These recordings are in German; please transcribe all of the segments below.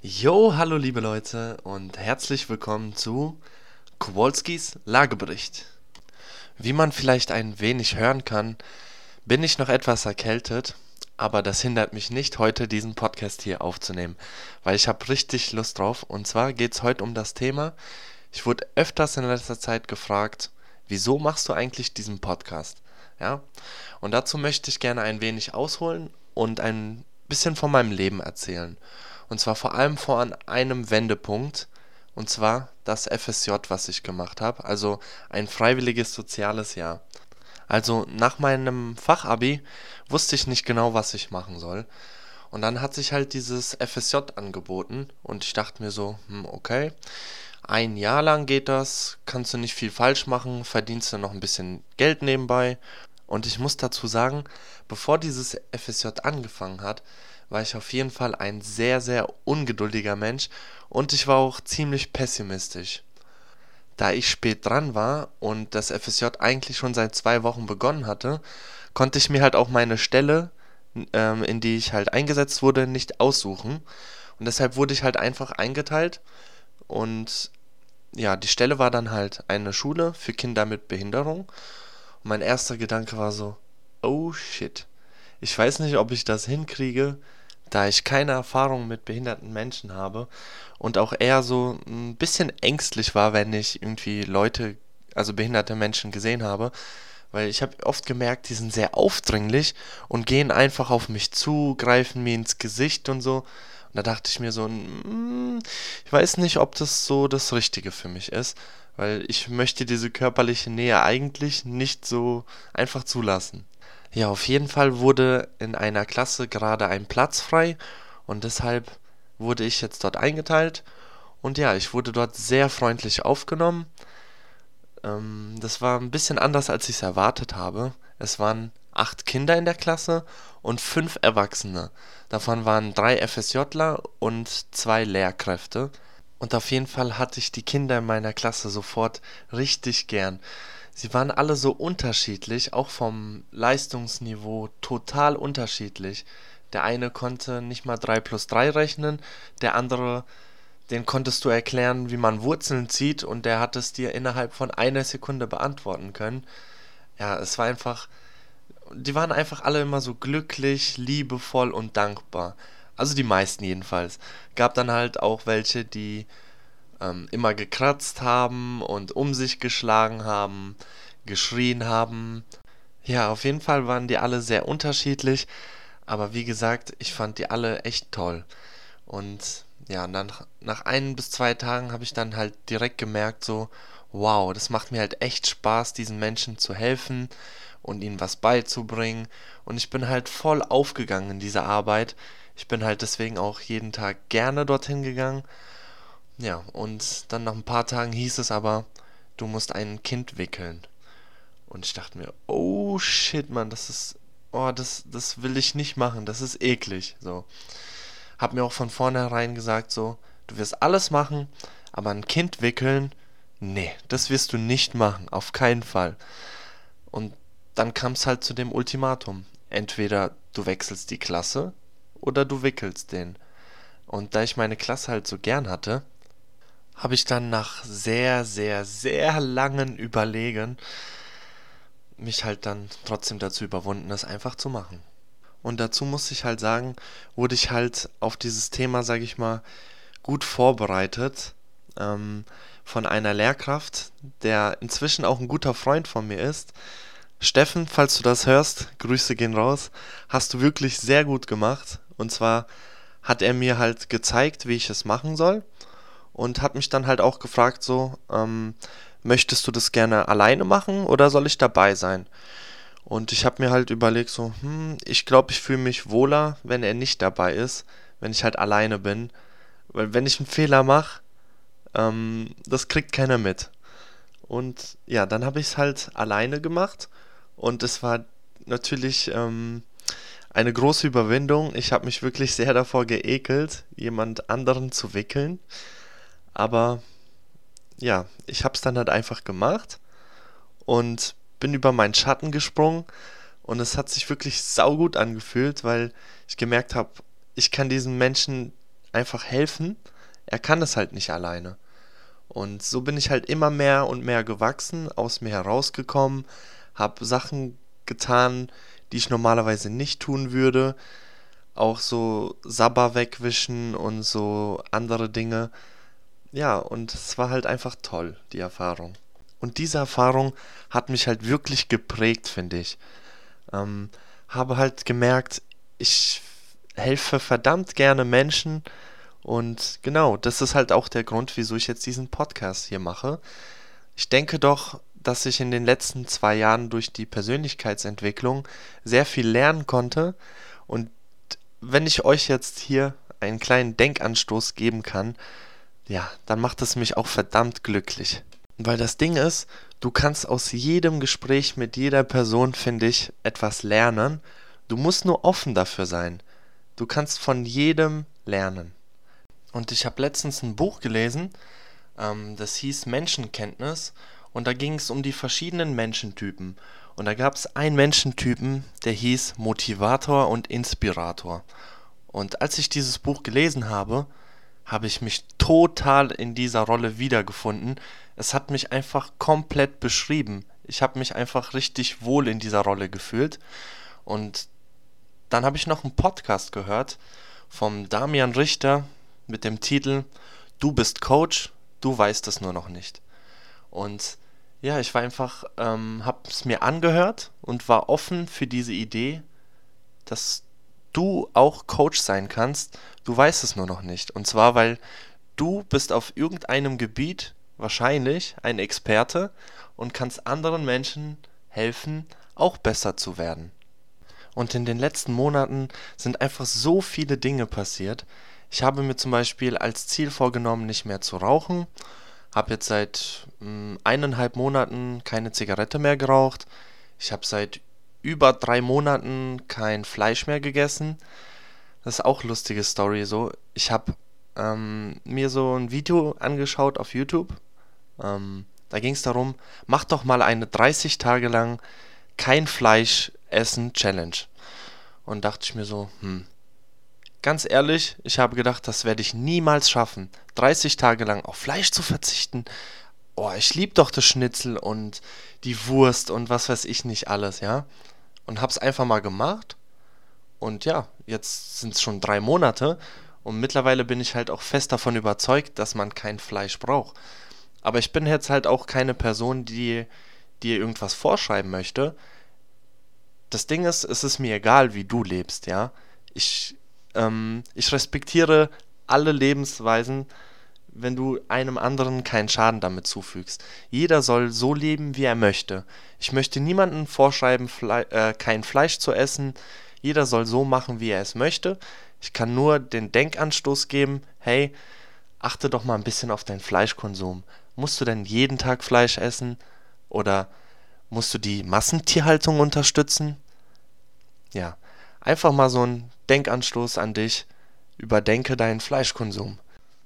Jo, hallo liebe Leute und herzlich willkommen zu Kowalskis Lagebericht. Wie man vielleicht ein wenig hören kann, bin ich noch etwas erkältet, aber das hindert mich nicht, heute diesen Podcast hier aufzunehmen, weil ich habe richtig Lust drauf. Und zwar geht es heute um das Thema, ich wurde öfters in letzter Zeit gefragt, wieso machst du eigentlich diesen Podcast? Ja, und dazu möchte ich gerne ein wenig ausholen und ein bisschen von meinem Leben erzählen. Und zwar vor allem von einem Wendepunkt, und zwar das FSJ, was ich gemacht habe, also ein freiwilliges soziales Jahr. Also nach meinem Fachabi wusste ich nicht genau, was ich machen soll. Und dann hat sich halt dieses FSJ angeboten und ich dachte mir so, hm, okay, ein Jahr lang geht das, kannst du nicht viel falsch machen, verdienst du noch ein bisschen Geld nebenbei. Und ich muss dazu sagen, bevor dieses FSJ angefangen hat, war ich auf jeden Fall ein sehr, sehr ungeduldiger Mensch und ich war auch ziemlich pessimistisch. Da ich spät dran war und das FSJ eigentlich schon seit zwei Wochen begonnen hatte, konnte ich mir halt auch meine Stelle, ähm, in die ich halt eingesetzt wurde, nicht aussuchen. Und deshalb wurde ich halt einfach eingeteilt und ja, die Stelle war dann halt eine Schule für Kinder mit Behinderung. Und mein erster Gedanke war so, oh shit, ich weiß nicht, ob ich das hinkriege, da ich keine Erfahrung mit behinderten Menschen habe und auch eher so ein bisschen ängstlich war, wenn ich irgendwie Leute, also behinderte Menschen gesehen habe, weil ich habe oft gemerkt, die sind sehr aufdringlich und gehen einfach auf mich zu, greifen mir ins Gesicht und so. Und da dachte ich mir so, mm, ich weiß nicht, ob das so das Richtige für mich ist, weil ich möchte diese körperliche Nähe eigentlich nicht so einfach zulassen. Ja, auf jeden Fall wurde in einer Klasse gerade ein Platz frei und deshalb wurde ich jetzt dort eingeteilt. Und ja, ich wurde dort sehr freundlich aufgenommen. Ähm, das war ein bisschen anders, als ich es erwartet habe. Es waren acht Kinder in der Klasse und fünf Erwachsene. Davon waren drei FSJler und zwei Lehrkräfte. Und auf jeden Fall hatte ich die Kinder in meiner Klasse sofort richtig gern. Sie waren alle so unterschiedlich, auch vom Leistungsniveau total unterschiedlich. Der eine konnte nicht mal 3 plus 3 rechnen, der andere, den konntest du erklären, wie man Wurzeln zieht und der hat es dir innerhalb von einer Sekunde beantworten können. Ja, es war einfach, die waren einfach alle immer so glücklich, liebevoll und dankbar. Also die meisten jedenfalls. Gab dann halt auch welche, die ähm, immer gekratzt haben und um sich geschlagen haben, geschrien haben. Ja, auf jeden Fall waren die alle sehr unterschiedlich, aber wie gesagt, ich fand die alle echt toll. Und ja, dann nach ein bis zwei Tagen habe ich dann halt direkt gemerkt, so, wow, das macht mir halt echt Spaß, diesen Menschen zu helfen und ihnen was beizubringen. Und ich bin halt voll aufgegangen in dieser Arbeit. Ich bin halt deswegen auch jeden Tag gerne dorthin gegangen ja, und dann nach ein paar Tagen hieß es aber, du musst ein Kind wickeln. Und ich dachte mir, oh shit, Mann, das ist, oh, das, das will ich nicht machen, das ist eklig, so. Hab mir auch von vornherein gesagt, so, du wirst alles machen, aber ein Kind wickeln, nee, das wirst du nicht machen, auf keinen Fall. Und dann kam es halt zu dem Ultimatum. Entweder du wechselst die Klasse oder du wickelst den. Und da ich meine Klasse halt so gern hatte, habe ich dann nach sehr, sehr, sehr langen Überlegen mich halt dann trotzdem dazu überwunden, das einfach zu machen. Und dazu muss ich halt sagen, wurde ich halt auf dieses Thema, sage ich mal, gut vorbereitet ähm, von einer Lehrkraft, der inzwischen auch ein guter Freund von mir ist. Steffen, falls du das hörst, Grüße gehen raus, hast du wirklich sehr gut gemacht. Und zwar hat er mir halt gezeigt, wie ich es machen soll und hat mich dann halt auch gefragt, so, ähm, möchtest du das gerne alleine machen oder soll ich dabei sein? Und ich habe mir halt überlegt, so, hm, ich glaube, ich fühle mich wohler, wenn er nicht dabei ist, wenn ich halt alleine bin. Weil wenn ich einen Fehler mache, ähm, das kriegt keiner mit. Und ja, dann habe ich es halt alleine gemacht und es war natürlich ähm, eine große Überwindung. Ich habe mich wirklich sehr davor geekelt, jemand anderen zu wickeln. Aber ja, ich habe es dann halt einfach gemacht und bin über meinen Schatten gesprungen und es hat sich wirklich saugut angefühlt, weil ich gemerkt habe, ich kann diesen Menschen einfach helfen. Er kann es halt nicht alleine. Und so bin ich halt immer mehr und mehr gewachsen, aus mir herausgekommen, habe Sachen getan, die ich normalerweise nicht tun würde. Auch so Sabber wegwischen und so andere Dinge. Ja, und es war halt einfach toll, die Erfahrung. Und diese Erfahrung hat mich halt wirklich geprägt, finde ich. Ähm, habe halt gemerkt, ich helfe verdammt gerne Menschen. Und genau, das ist halt auch der Grund, wieso ich jetzt diesen Podcast hier mache. Ich denke doch, dass ich in den letzten zwei Jahren durch die Persönlichkeitsentwicklung sehr viel lernen konnte. Und wenn ich euch jetzt hier einen kleinen Denkanstoß geben kann, ja, dann macht es mich auch verdammt glücklich. Weil das Ding ist, du kannst aus jedem Gespräch mit jeder Person, finde ich, etwas lernen. Du musst nur offen dafür sein. Du kannst von jedem lernen. Und ich habe letztens ein Buch gelesen, ähm, das hieß Menschenkenntnis. Und da ging es um die verschiedenen Menschentypen. Und da gab es einen Menschentypen, der hieß Motivator und Inspirator. Und als ich dieses Buch gelesen habe, habe ich mich total in dieser Rolle wiedergefunden. Es hat mich einfach komplett beschrieben. Ich habe mich einfach richtig wohl in dieser Rolle gefühlt. Und dann habe ich noch einen Podcast gehört vom Damian Richter mit dem Titel Du bist Coach, du weißt es nur noch nicht. Und ja, ich war einfach, ähm, habe es mir angehört und war offen für diese Idee, dass du auch Coach sein kannst. Du weißt es nur noch nicht. Und zwar, weil du bist auf irgendeinem Gebiet wahrscheinlich ein Experte und kannst anderen Menschen helfen, auch besser zu werden. Und in den letzten Monaten sind einfach so viele Dinge passiert. Ich habe mir zum Beispiel als Ziel vorgenommen, nicht mehr zu rauchen. Habe jetzt seit mh, hm, eineinhalb Monaten keine Zigarette mehr geraucht. Ich habe seit über drei Monaten kein Fleisch mehr gegessen. Das ist auch lustige Story so. Ich habe ähm, mir so ein Video angeschaut auf YouTube. Ähm, da ging es darum, mach doch mal eine 30 Tage lang kein Fleisch essen Challenge. Und dachte ich mir so, hm, ganz ehrlich, ich habe gedacht, das werde ich niemals schaffen, 30 Tage lang auf Fleisch zu verzichten. Oh, ich liebe doch das Schnitzel und die Wurst und was weiß ich nicht alles, ja. Und hab's einfach mal gemacht. Und ja, jetzt sind es schon drei Monate und mittlerweile bin ich halt auch fest davon überzeugt, dass man kein Fleisch braucht. Aber ich bin jetzt halt auch keine Person, die dir irgendwas vorschreiben möchte. Das Ding ist, es ist mir egal, wie du lebst, ja. Ich, ähm, ich respektiere alle Lebensweisen, wenn du einem anderen keinen Schaden damit zufügst. Jeder soll so leben, wie er möchte. Ich möchte niemandem vorschreiben, Fle äh, kein Fleisch zu essen. Jeder soll so machen, wie er es möchte. Ich kann nur den Denkanstoß geben, hey, achte doch mal ein bisschen auf deinen Fleischkonsum. Musst du denn jeden Tag Fleisch essen? Oder musst du die Massentierhaltung unterstützen? Ja, einfach mal so ein Denkanstoß an dich. Überdenke deinen Fleischkonsum.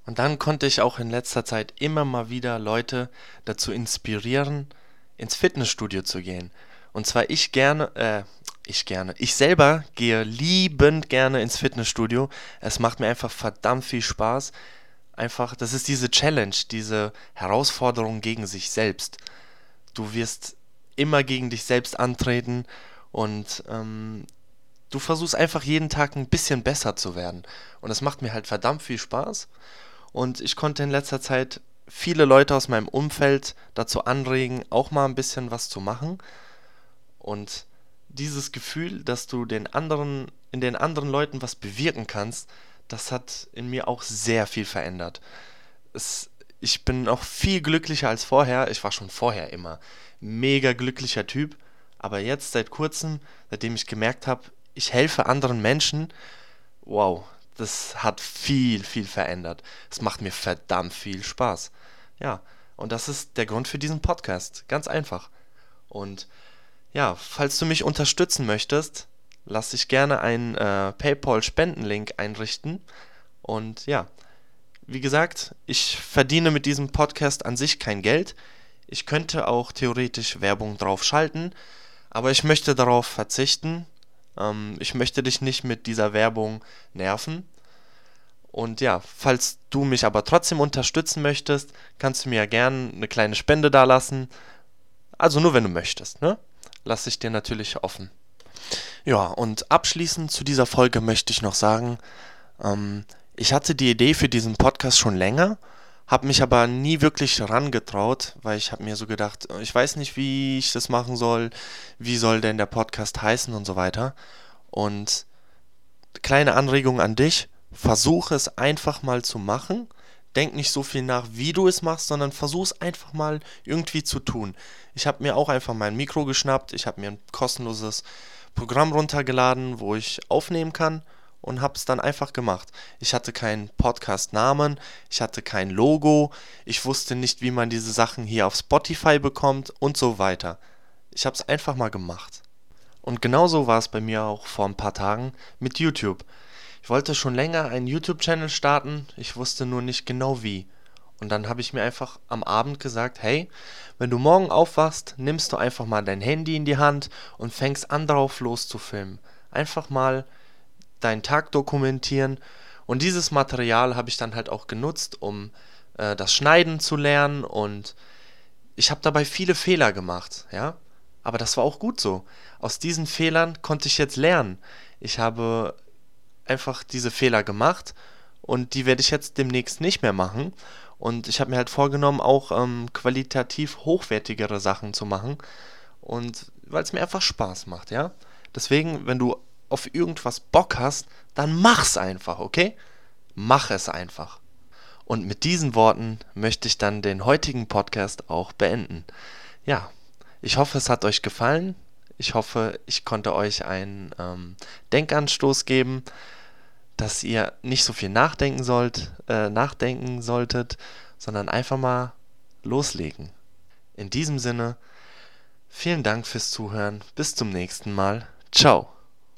Und dann konnte ich auch in letzter Zeit immer mal wieder Leute dazu inspirieren, ins Fitnessstudio zu gehen. Und zwar ich gerne, äh, ich gerne, ich selber gehe liebend gerne ins Fitnessstudio. Es macht mir einfach verdammt viel Spaß. Einfach, das ist diese Challenge, diese Herausforderung gegen sich selbst. Du wirst immer gegen dich selbst antreten und ähm, du versuchst einfach jeden Tag ein bisschen besser zu werden. Und das macht mir halt verdammt viel Spaß. Und ich konnte in letzter Zeit viele Leute aus meinem Umfeld dazu anregen, auch mal ein bisschen was zu machen. Und dieses Gefühl, dass du den anderen, in den anderen Leuten was bewirken kannst, das hat in mir auch sehr viel verändert. Es, ich bin auch viel glücklicher als vorher. Ich war schon vorher immer mega glücklicher Typ. Aber jetzt seit kurzem, seitdem ich gemerkt habe, ich helfe anderen Menschen, wow, das hat viel, viel verändert. Es macht mir verdammt viel Spaß. Ja, und das ist der Grund für diesen Podcast. Ganz einfach. Und ja, falls du mich unterstützen möchtest, lass dich gerne einen äh, PayPal-Spendenlink einrichten. Und ja, wie gesagt, ich verdiene mit diesem Podcast an sich kein Geld. Ich könnte auch theoretisch Werbung drauf schalten, aber ich möchte darauf verzichten, ähm, ich möchte dich nicht mit dieser Werbung nerven. Und ja, falls du mich aber trotzdem unterstützen möchtest, kannst du mir ja gerne eine kleine Spende dalassen. Also nur wenn du möchtest, ne? Lass ich dir natürlich offen. Ja, und abschließend zu dieser Folge möchte ich noch sagen, ähm, ich hatte die Idee für diesen Podcast schon länger, habe mich aber nie wirklich rangetraut, weil ich habe mir so gedacht, ich weiß nicht, wie ich das machen soll, wie soll denn der Podcast heißen und so weiter. Und kleine Anregung an dich, versuche es einfach mal zu machen. Denk nicht so viel nach, wie du es machst, sondern versuch es einfach mal irgendwie zu tun. Ich habe mir auch einfach mein Mikro geschnappt, ich habe mir ein kostenloses Programm runtergeladen, wo ich aufnehmen kann und habe es dann einfach gemacht. Ich hatte keinen Podcast-Namen, ich hatte kein Logo, ich wusste nicht, wie man diese Sachen hier auf Spotify bekommt und so weiter. Ich habe es einfach mal gemacht. Und genauso war es bei mir auch vor ein paar Tagen mit YouTube. Ich wollte schon länger einen YouTube-Channel starten, ich wusste nur nicht genau wie. Und dann habe ich mir einfach am Abend gesagt, hey, wenn du morgen aufwachst, nimmst du einfach mal dein Handy in die Hand und fängst an drauf loszufilmen. Einfach mal deinen Tag dokumentieren. Und dieses Material habe ich dann halt auch genutzt, um äh, das Schneiden zu lernen. Und ich habe dabei viele Fehler gemacht, ja. Aber das war auch gut so. Aus diesen Fehlern konnte ich jetzt lernen. Ich habe einfach diese Fehler gemacht und die werde ich jetzt demnächst nicht mehr machen. Und ich habe mir halt vorgenommen, auch ähm, qualitativ hochwertigere Sachen zu machen. Und weil es mir einfach Spaß macht, ja. Deswegen, wenn du auf irgendwas Bock hast, dann mach's einfach, okay? Mach es einfach. Und mit diesen Worten möchte ich dann den heutigen Podcast auch beenden. Ja, ich hoffe, es hat euch gefallen. Ich hoffe, ich konnte euch einen ähm, Denkanstoß geben dass ihr nicht so viel nachdenken sollt, äh, nachdenken solltet, sondern einfach mal loslegen. In diesem Sinne, vielen Dank fürs Zuhören. Bis zum nächsten Mal. Ciao.